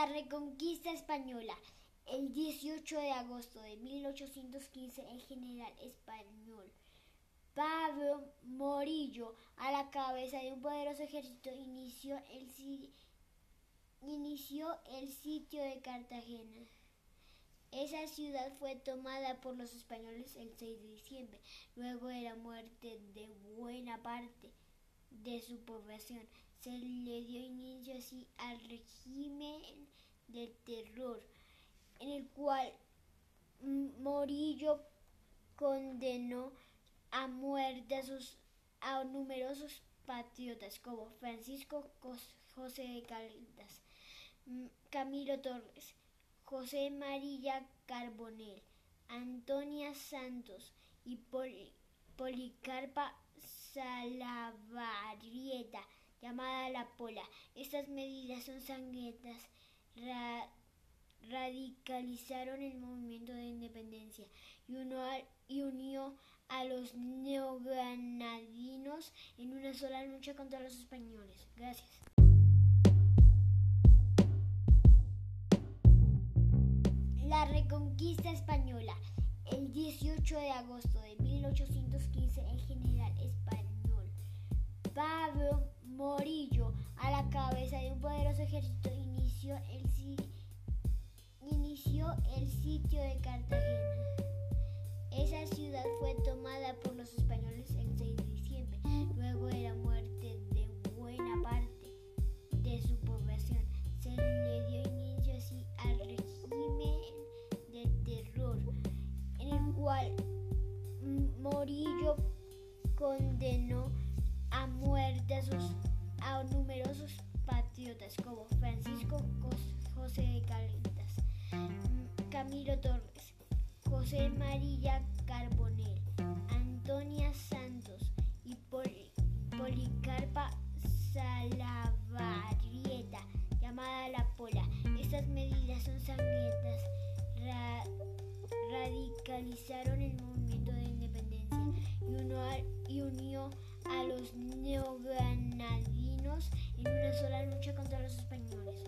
La Reconquista Española. El 18 de agosto de 1815, el general español Pablo Morillo, a la cabeza de un poderoso ejército, inició el, inició el sitio de Cartagena. Esa ciudad fue tomada por los españoles el 6 de diciembre, luego de la muerte de buena parte de su población. Se le dio inicio así al régimen del terror, en el cual Morillo condenó a muerte a, sus, a numerosos patriotas como Francisco José de Caldas, Camilo Torres, José María Carbonel, Antonia Santos y Policarpa Salavarrieta, llamada La Pola. Estas medidas son sangrientas, radicalizaron el movimiento de independencia y, y unió a los neogranadinos en una sola lucha contra los españoles. Gracias. La Reconquista Española. El 18 de agosto de 1815, el general español Pablo Morillo, a la cabeza de un poderoso ejército, inició el, inició el sitio de Cartagena. Esa ciudad fue tomada por los españoles el 6 de diciembre, luego de la muerte de buena parte de su población. Se le dio inicio así al régimen del terror, en el cual Morillo condenó a muerte a, sus, a numerosos patriotas como Francisco José de Caldas, Camilo Torres, José María Carbonel, Antonia Santos y Policarpa Salavarrieta, llamada La Pola. Estas medidas son sangrientas, radicalizaron el movimiento de independencia y, y unió a los neogranadinos en una sola lucha contra los españoles.